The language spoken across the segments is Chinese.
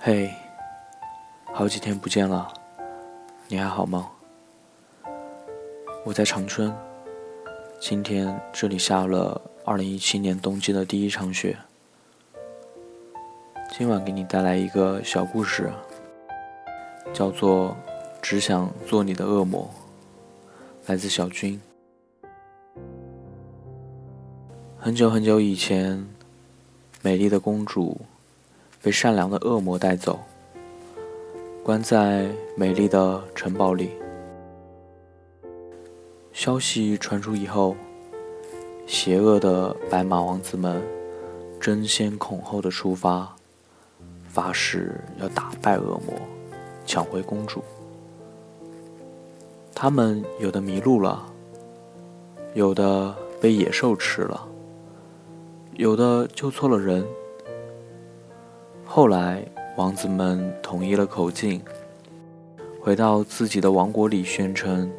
嘿，好几天不见了，你还好吗？我在长春，今天这里下了二零一七年冬季的第一场雪。今晚给你带来一个小故事，叫做《只想做你的恶魔》，来自小军。很久很久以前，美丽的公主。被善良的恶魔带走，关在美丽的城堡里。消息传出以后，邪恶的白马王子们争先恐后的出发，发誓要打败恶魔，抢回公主。他们有的迷路了，有的被野兽吃了，有的救错了人。后来，王子们统一了口径，回到自己的王国里，宣称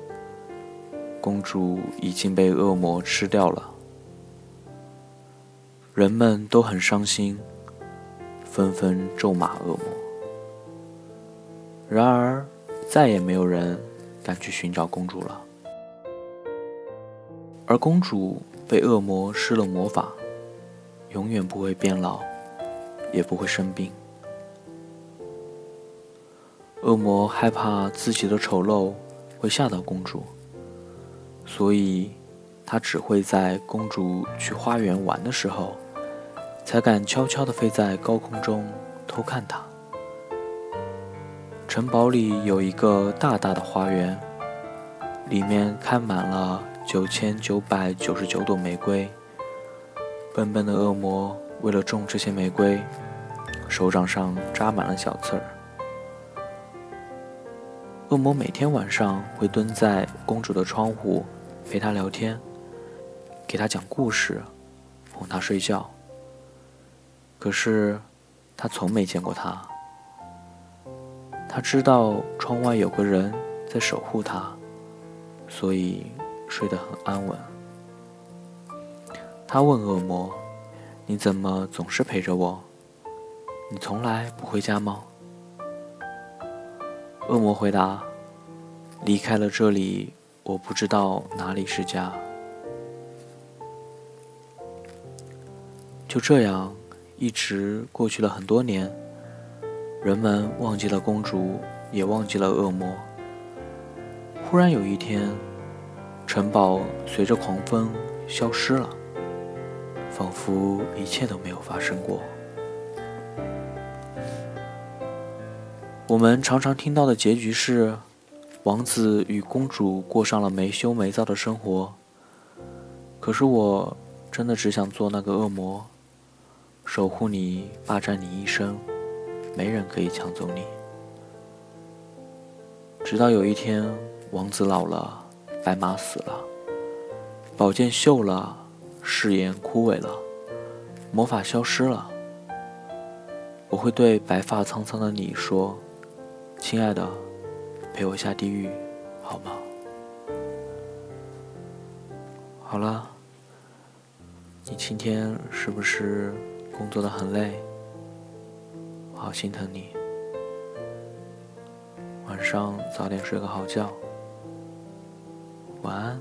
公主已经被恶魔吃掉了。人们都很伤心，纷纷咒骂恶魔。然而，再也没有人敢去寻找公主了。而公主被恶魔施了魔法，永远不会变老。也不会生病。恶魔害怕自己的丑陋会吓到公主，所以他只会在公主去花园玩的时候，才敢悄悄地飞在高空中偷看她。城堡里有一个大大的花园，里面开满了九千九百九十九朵玫瑰。笨笨的恶魔。为了种这些玫瑰，手掌上扎满了小刺儿。恶魔每天晚上会蹲在公主的窗户，陪她聊天，给她讲故事，哄她睡觉。可是，他从没见过她。他知道窗外有个人在守护他，所以睡得很安稳。他问恶魔。你怎么总是陪着我？你从来不回家吗？恶魔回答：“离开了这里，我不知道哪里是家。”就这样，一直过去了很多年，人们忘记了公主，也忘记了恶魔。忽然有一天，城堡随着狂风消失了。仿佛一切都没有发生过。我们常常听到的结局是，王子与公主过上了没羞没躁的生活。可是我真的只想做那个恶魔，守护你，霸占你一生，没人可以抢走你。直到有一天，王子老了，白马死了，宝剑锈了。誓言枯萎了，魔法消失了。我会对白发苍苍的你说：“亲爱的，陪我下地狱，好吗？”好了，你今天是不是工作的很累？好心疼你。晚上早点睡个好觉。晚安。